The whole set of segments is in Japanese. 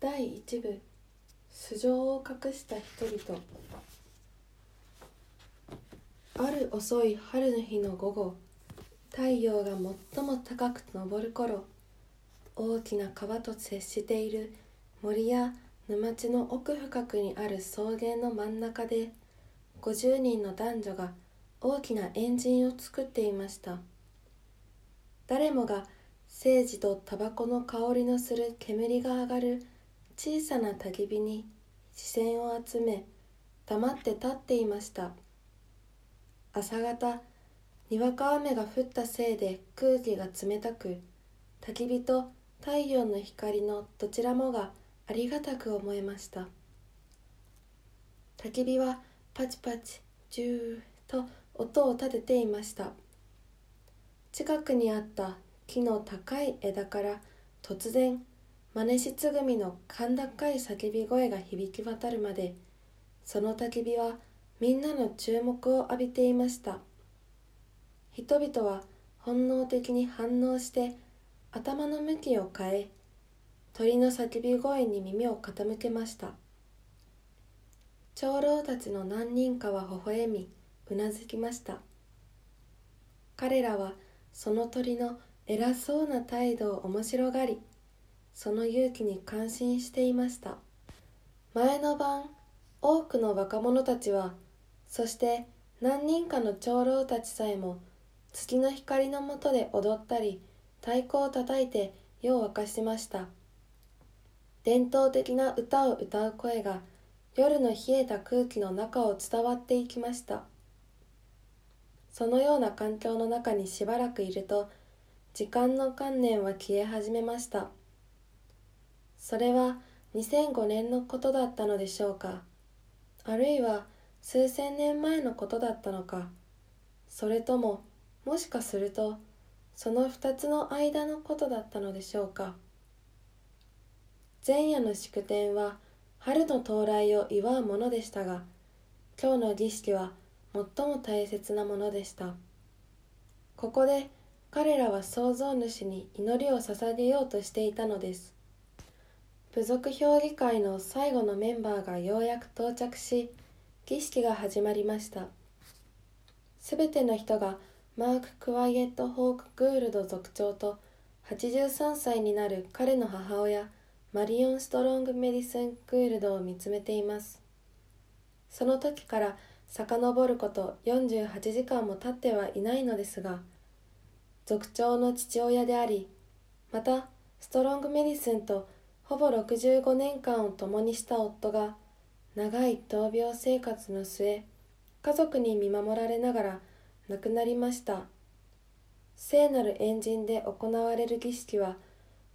第1部素性を隠した人々。ある遅い春の日の午後太陽が最も高く昇る頃大きな川と接している森や沼地の奥深くにある草原の真ん中で50人の男女が大きなエンジンを作っていました。誰もが政治とタバコの香りのする煙が上がる小さな焚き火に視線を集め黙って立っていました。朝方にわか雨が降ったせいで空気が冷たく焚き火と太陽の光のどちらもがありがたく思えました。焚き火はパチパチジューと音を立てていました。近くにあった木の高い枝から突然真似しつぐみの甲高い叫び声が響き渡るまでその焚き火はみんなの注目を浴びていました。人々は本能的に反応して頭の向きを変え鳥の叫び声に耳を傾けました。長老たちの何人かは微笑みうなずきました。彼らはその鳥の偉そうな態度を面白がりその勇気に感心していました。前の晩多くの若者たちはそして何人かの長老たちさえも月の光の下で踊ったり太鼓を叩いて夜を明かしました。伝統的な歌を歌う声が夜の冷えた空気の中を伝わっていきました。そのような環境の中にしばらくいると時間の観念は消え始めました。それは2005年のことだったのでしょうか？あるいは数千年前のことだったのか？それとももしかするとその二つの間のことだったのでしょうか？前夜の祝典は春の到来を祝うものでしたが今日の儀式は最も大切なものでした。ここで彼らは創造主に祈りを捧げようとしていたのです。部族評議会の最後のメンバーがようやく到着し儀式が始まりました。すべての人がマーク・クワイエット・ホーク・グールド族長と83歳になる彼の母親マリオン・ストロング・メディスン・グールドを見つめています。その時から遡ること48時間も経ってはいないのですが族長の父親でありまたストロング・メディスンとほぼ65年間を共にした夫が長い闘病生活の末家族に見守られながら亡くなりました。聖なるエンジンで行われる儀式は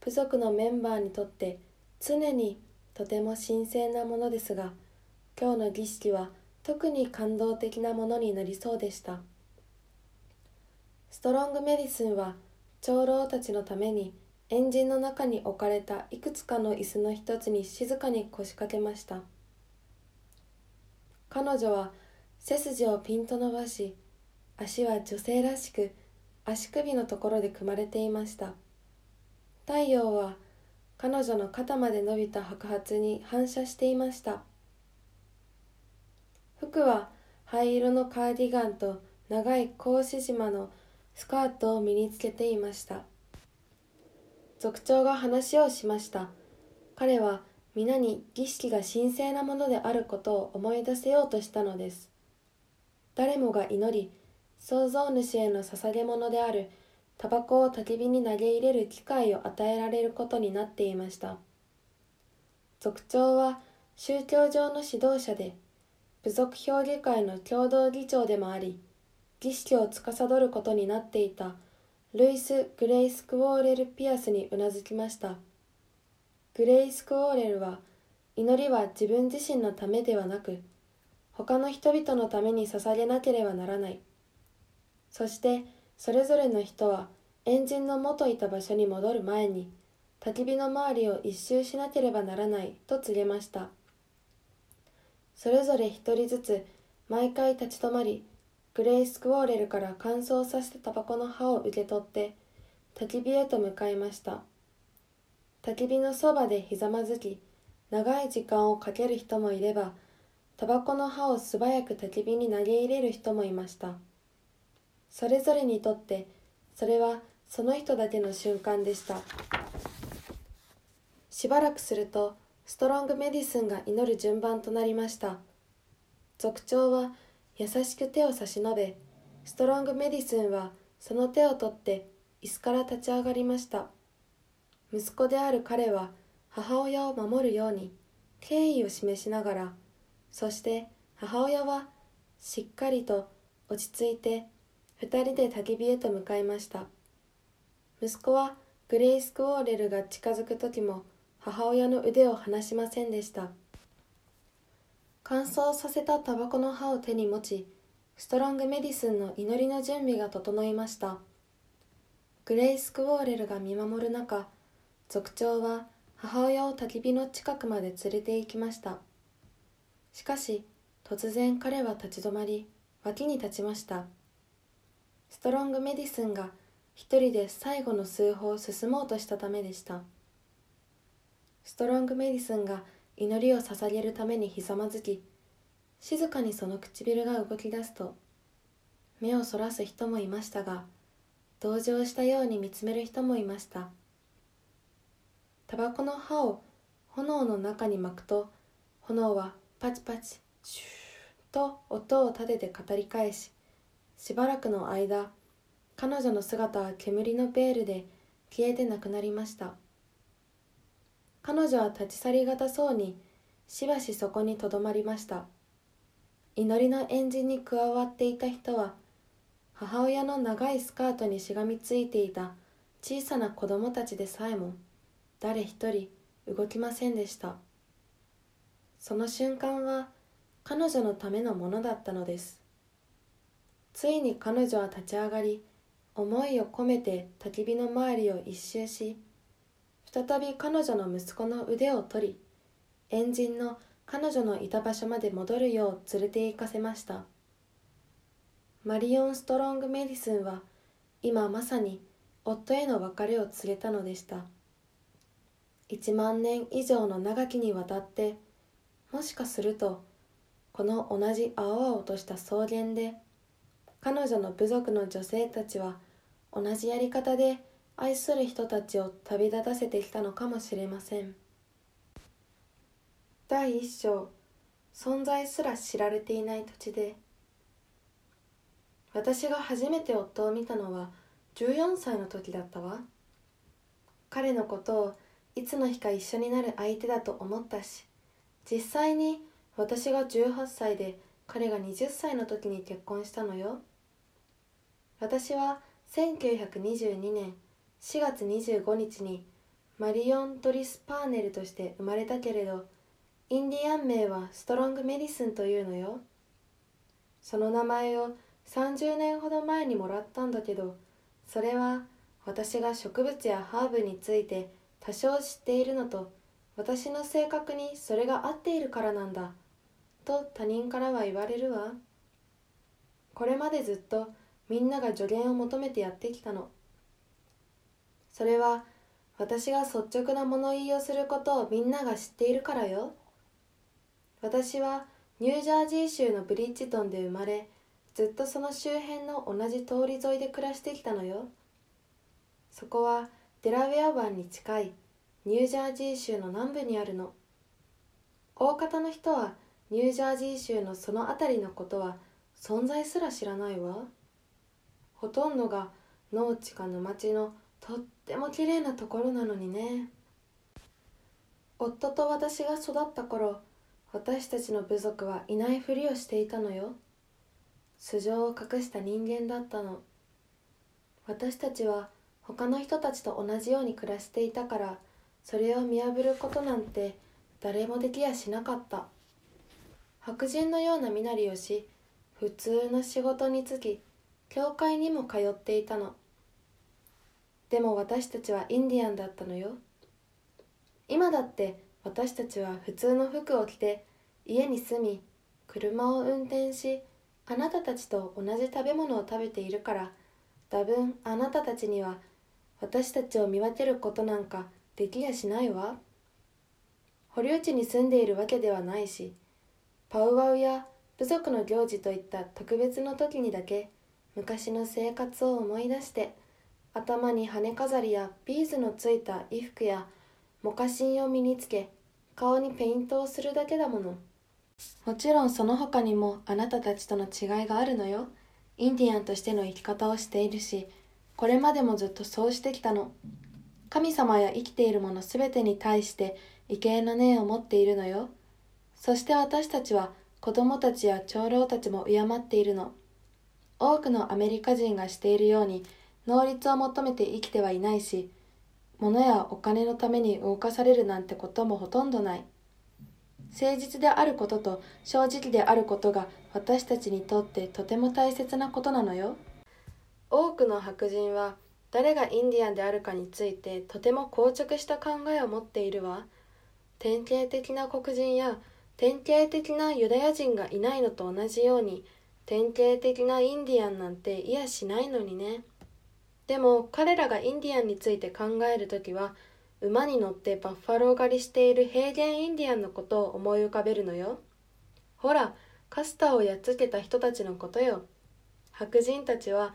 部族のメンバーにとって常にとても神聖なものですが今日の儀式は特に感動的なものになりそうでした。ストロングメディスンは長老たちのためにエンジンの中に置かれたいくつかの椅子の一つに静かに腰掛けました。彼女は背筋をピンと伸ばし足は女性らしく足首のところで組まれていました。太陽は彼女の肩まで伸びた白髪に反射していました。服は灰色のカーディガンと長い格子島のスカートを身につけていました。族長が話をしました。彼は皆に儀式が神聖なものであることを思い出せようとしたのです。誰もが祈り創造主への捧げ物であるタバコを焚き火に投げ入れる機会を与えられることになっていました。族長は宗教上の指導者で部族評議会の共同議長でもあり儀式を司ることになっていた。ルイス・グレイス・クウォーレル・ピアスにうなずきました。グレイス・クウォーレルは祈りは自分自身のためではなく他の人々のために捧げなければならない。そしてそれぞれの人はエンジンの元いた場所に戻る前に焚き火の周りを一周しなければならないと告げました。それぞれ一人ずつ毎回立ち止まりグレイス・クウォーレルから乾燥させたタバコの葉を受け取って焚き火へと向かいました。焚き火のそばでひざまずき長い時間をかける人もいればタバコの葉を素早く焚き火に投げ入れる人もいました。それぞれにとってそれはその人だけの瞬間でした。しばらくするとストロングメディスンが祈る順番となりました。族長は優しく手を差し伸べストロングメディスンはその手を取って椅子から立ち上がりました。息子である彼は母親を守るように敬意を示しながらそして母親はしっかりと落ち着いて二人で焚き火へと向かいました。息子はグレイス・クウォーレルが近づく時も母親の腕を離しませんでした。乾燥させたタバコの葉を手に持ちストロングメディスンの祈りの準備が整いました。グレイス・クウォーレルが見守る中族長は母親を焚き火の近くまで連れて行きました。しかし突然彼は立ち止まり脇に立ちました。ストロングメディスンが一人で最後の数歩を進もうとしたためでした。ストロングメディスンが祈りを捧げるためにひざまずき静かにその唇が動き出すと目をそらす人もいましたが同情したように見つめる人もいました。タバコの葉を炎の中に巻くと炎はパチパチシューと音を立てて語り返ししばらくの間彼女の姿は煙のベールで消えてなくなりました。彼女は立ち去りがたそうにしばしそこにとどまりました。祈りの円陣に加わっていた人は母親の長いスカートにしがみついていた小さな子供たちでさえも誰一人動きませんでした。その瞬間は彼女のためのものだったのです。ついに彼女は立ち上がり思いを込めて焚き火の周りを一周し再び彼女の息子の腕を取り円陣の彼女のいた場所まで戻るよう連れて行かせました。マリオン・ストロング・メディスンは今まさに夫への別れを告げたのでした。1万年以上の長きにわたってもしかするとこの同じ青々とした草原で彼女の部族の女性たちは同じやり方で愛する人たちを旅立たせてきたのかもしれません。第一章存在すら知られていない土地で。私が初めて夫を見たのは14歳の時だったわ。彼のことをいつの日か一緒になる相手だと思ったし実際に私が18歳で彼が20歳の時に結婚したのよ。私は1922年4月25日にマリオン・トリス・パーネルとして生まれたけれどインディアン名はストロング・メディスンというのよ。その名前を30年ほど前にもらったんだけどそれは私が植物やハーブについて多少知っているのと私の性格にそれが合っているからなんだと他人からは言われるわ。これまでずっとみんなが助言を求めてやってきたの。それは私が率直な物言いをすることをみんなが知っているからよ。私はニュージャージー州のブリッジトンで生まれずっとその周辺の同じ通り沿いで暮らしてきたのよ。そこはデラウェア湾に近いニュージャージー州の南部にあるの。大方の人はニュージャージー州のその辺りのことは存在すら知らないわ。ほとんどが農地か沼地のとっても綺麗なところなのにね。夫と私が育った頃私たちの部族はいないふりをしていたのよ。素性を隠した人間だったの。私たちは他の人たちと同じように暮らしていたからそれを見破ることなんて誰もできやしなかった。白人のような身なりをし普通の仕事に就き教会にも通っていたの。でも私たちはインディアンだったのよ。今だって私たちは普通の服を着て家に住み車を運転しあなたたちと同じ食べ物を食べているから多分あなたたちには私たちを見分けることなんかできやしないわ。保留地に住んでいるわけではないしパウワウや部族の行事といった特別の時にだけ昔の生活を思い出して頭に羽飾りやビーズのついた衣服やモカシンを身につけ顔にペイントをするだけだもの。もちろんその他にもあなたたちとの違いがあるのよ。インディアンとしての生き方をしているしこれまでもずっとそうしてきたの。神様や生きているものすべてに対して畏敬の念を持っているのよ。そして私たちは子供たちや長老たちも敬っているの。多くのアメリカ人がしているように能率を求めて生きてはいないし物やお金のために動かされるなんてこともほとんどない。誠実であることと正直であることが私たちにとってとても大切なことなのよ。多くの白人は誰がインディアンであるかについてとても硬直した考えを持っているわ。典型的な黒人や典型的なユダヤ人がいないのと同じように典型的なインディアンなんていやしないのにね。でも彼らがインディアンについて考える時は馬に乗ってバッファロー狩りしている平原インディアンのことを思い浮かべるのよ。ほらカスターをやっつけた人たちのことよ。白人たちは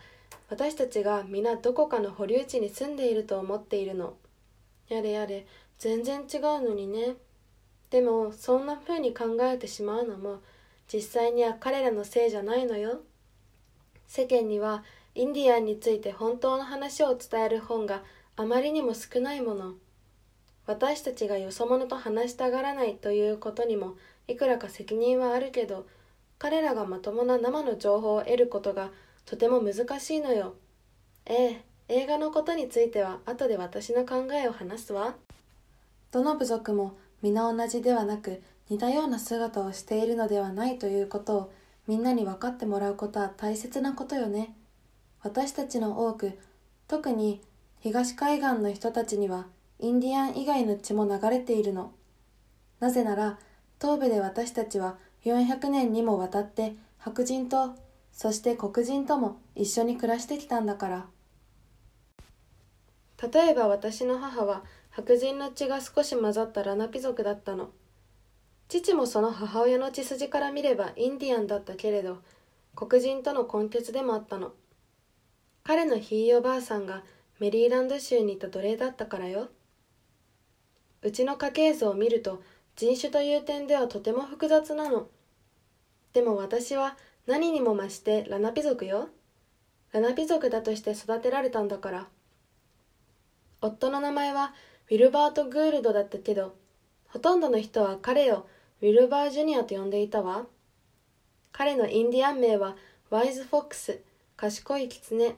私たちが皆どこかの保留地に住んでいると思っているの。やれやれ全然違うのにね。でもそんな風に考えてしまうのも実際には彼らのせいじゃないのよ。世間にはインディアンについて本当の話を伝える本があまりにも少ないもの。私たちがよそ者と話したがらないということにもいくらか責任はあるけど彼らがまともな生の情報を得ることがとても難しいのよ。ええ映画のことについては後で私の考えを話すわ。どの部族も皆同じではなく似たような姿をしているのではないということをみんなに分かってもらうことは大切なことよね。私たちの多く特に東海岸の人たちにはインディアン以外の血も流れているの。なぜなら東部で私たちは400年にもわたって白人とそして黒人とも一緒に暮らしてきたんだから。例えば私の母は白人の血が少し混ざったラナピ族だったの。父もその母親の血筋から見ればインディアンだったけれど黒人との根血でもあったの。彼のひいおばあさんがメリーランド州にいた奴隷だったからよ。うちの家系図を見ると人種という点ではとても複雑なの。でも私は何にも増してラナピ族よ。ラナピ族だとして育てられたんだから。夫の名前はウィルバート・グールドだったけどほとんどの人は彼をウィルバー・ジュニアと呼んでいたわ。彼のインディアン名はワイズ・フォックス賢い狐。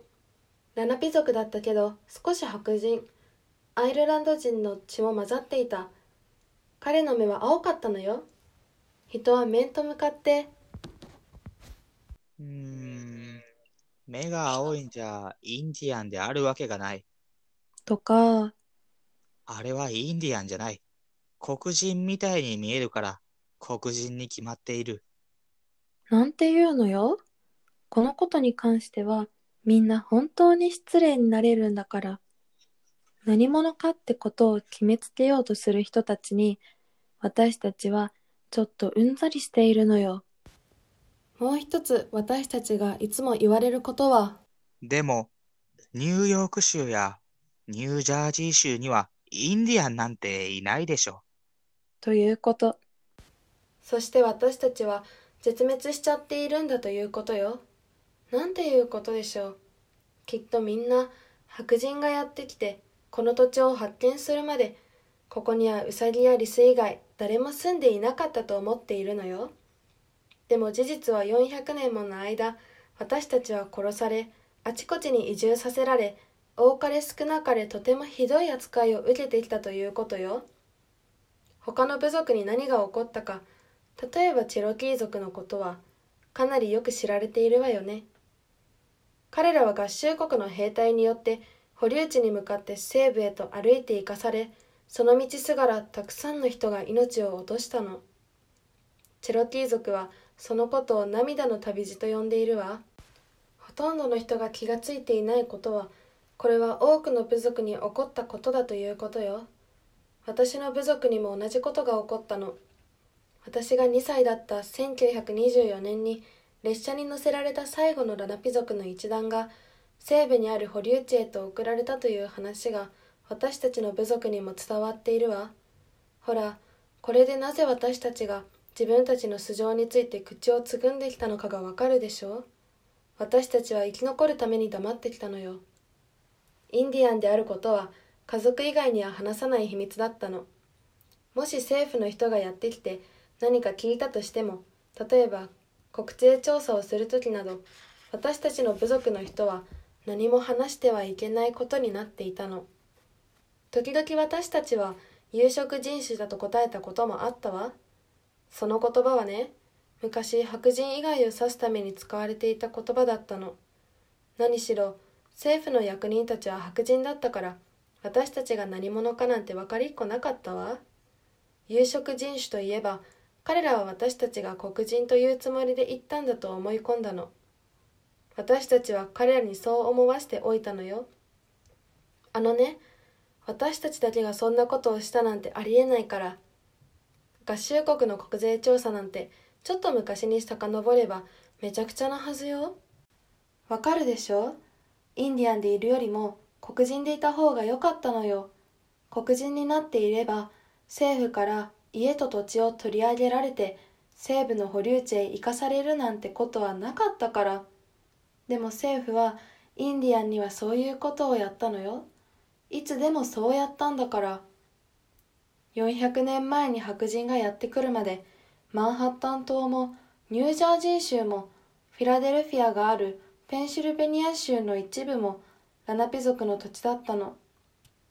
ラナピ族だったけど少し白人。アイルランド人の血も混ざっていた。彼の目は青かったのよ。人は面と向かって。うーん、目が青いんじゃインディアンであるわけがない。とか。あれはインディアンじゃない。黒人みたいに見えるから黒人に決まっている。なんていうのよ。このことに関してはみんな本当に失礼になれるんだから何者かってことを決めつけようとする人たちに私たちはちょっとうんざりしているのよ。もう一つ私たちがいつも言われることはでも、ニューヨーク州やニュージャージー州にはインディアンなんていないでしょ。ということ。そして私たちは絶滅しちゃっているんだということよなんていうことでしょう。きっとみんな白人がやってきてこの土地を発見するまでここにはウサギやリス以外誰も住んでいなかったと思っているのよ。でも事実は400年もの間私たちは殺されあちこちに移住させられ多かれ少なかれとてもひどい扱いを受けてきたということよ。他の部族に何が起こったか例えばチェロキー族のことはかなりよく知られているわよね。彼らは合衆国の兵隊によって保留地に向かって西部へと歩いて行かされその道すがらたくさんの人が命を落としたの。チェロキー族はそのことを涙の旅路と呼んでいるわ。ほとんどの人が気がついていないことはこれは多くの部族に起こったことだということよ。私の部族にも同じことが起こったの。私が2歳だった1924年に列車に乗せられた最後のラナピ族の一団が西部にある保留地へと送られたという話が私たちの部族にも伝わっているわ。ほらこれでなぜ私たちが自分たちの素性について口をつぐんできたのかがわかるでしょう。私たちは生き残るために黙ってきたのよ。インディアンであることは家族以外には話さない秘密だったの。もし政府の人がやってきて何か聞いたとしても例えば国勢調査をする時など私たちの部族の人は何も話してはいけないことになっていたの。時々私たちは有色人種だと答えたこともあったわ。その言葉はね昔白人以外を指すために使われていた言葉だったの。何しろ政府の役人たちは白人だったから私たちが何者かなんて分かりっこなかったわ。有色人種といえば彼らは私たちが黒人というつもりで言ったんだと思い込んだの。私たちは彼らにそう思わせておいたのよ。あのね私たちだけがそんなことをしたなんてありえないから合衆国の国税調査なんてちょっと昔に遡ればめちゃくちゃなはずよ。わかるでしょ？インディアンでいるよりも黒人でいた方が良かったのよ。黒人になっていれば政府から家と土地を取り上げられて西部の保留地へ行かされるなんてことはなかったから。でも政府はインディアンにはそういうことをやったのよ。いつでもそうやったんだから。400年前に白人がやってくるまでマンハッタン島もニュージャージー州もフィラデルフィアがあるペンシルベニア州の一部もラナピ族の土地だったの。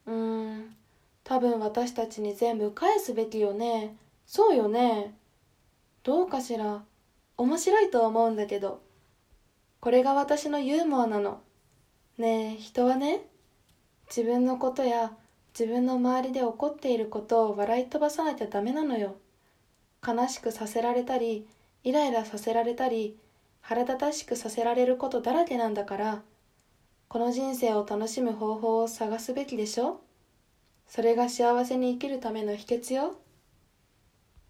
うーん。多分私たちに全部返すべきよね。そうよね。どうかしら。面白いと思うんだけど。これが私のユーモアなの。ねえ人はね自分のことや自分の周りで起こっていることを笑い飛ばさなきゃダメなのよ。悲しくさせられたりイライラさせられたり腹立たしくさせられることだらけなんだから。この人生を楽しむ方法を探すべきでしょ。それが幸せに生きるための秘訣よ。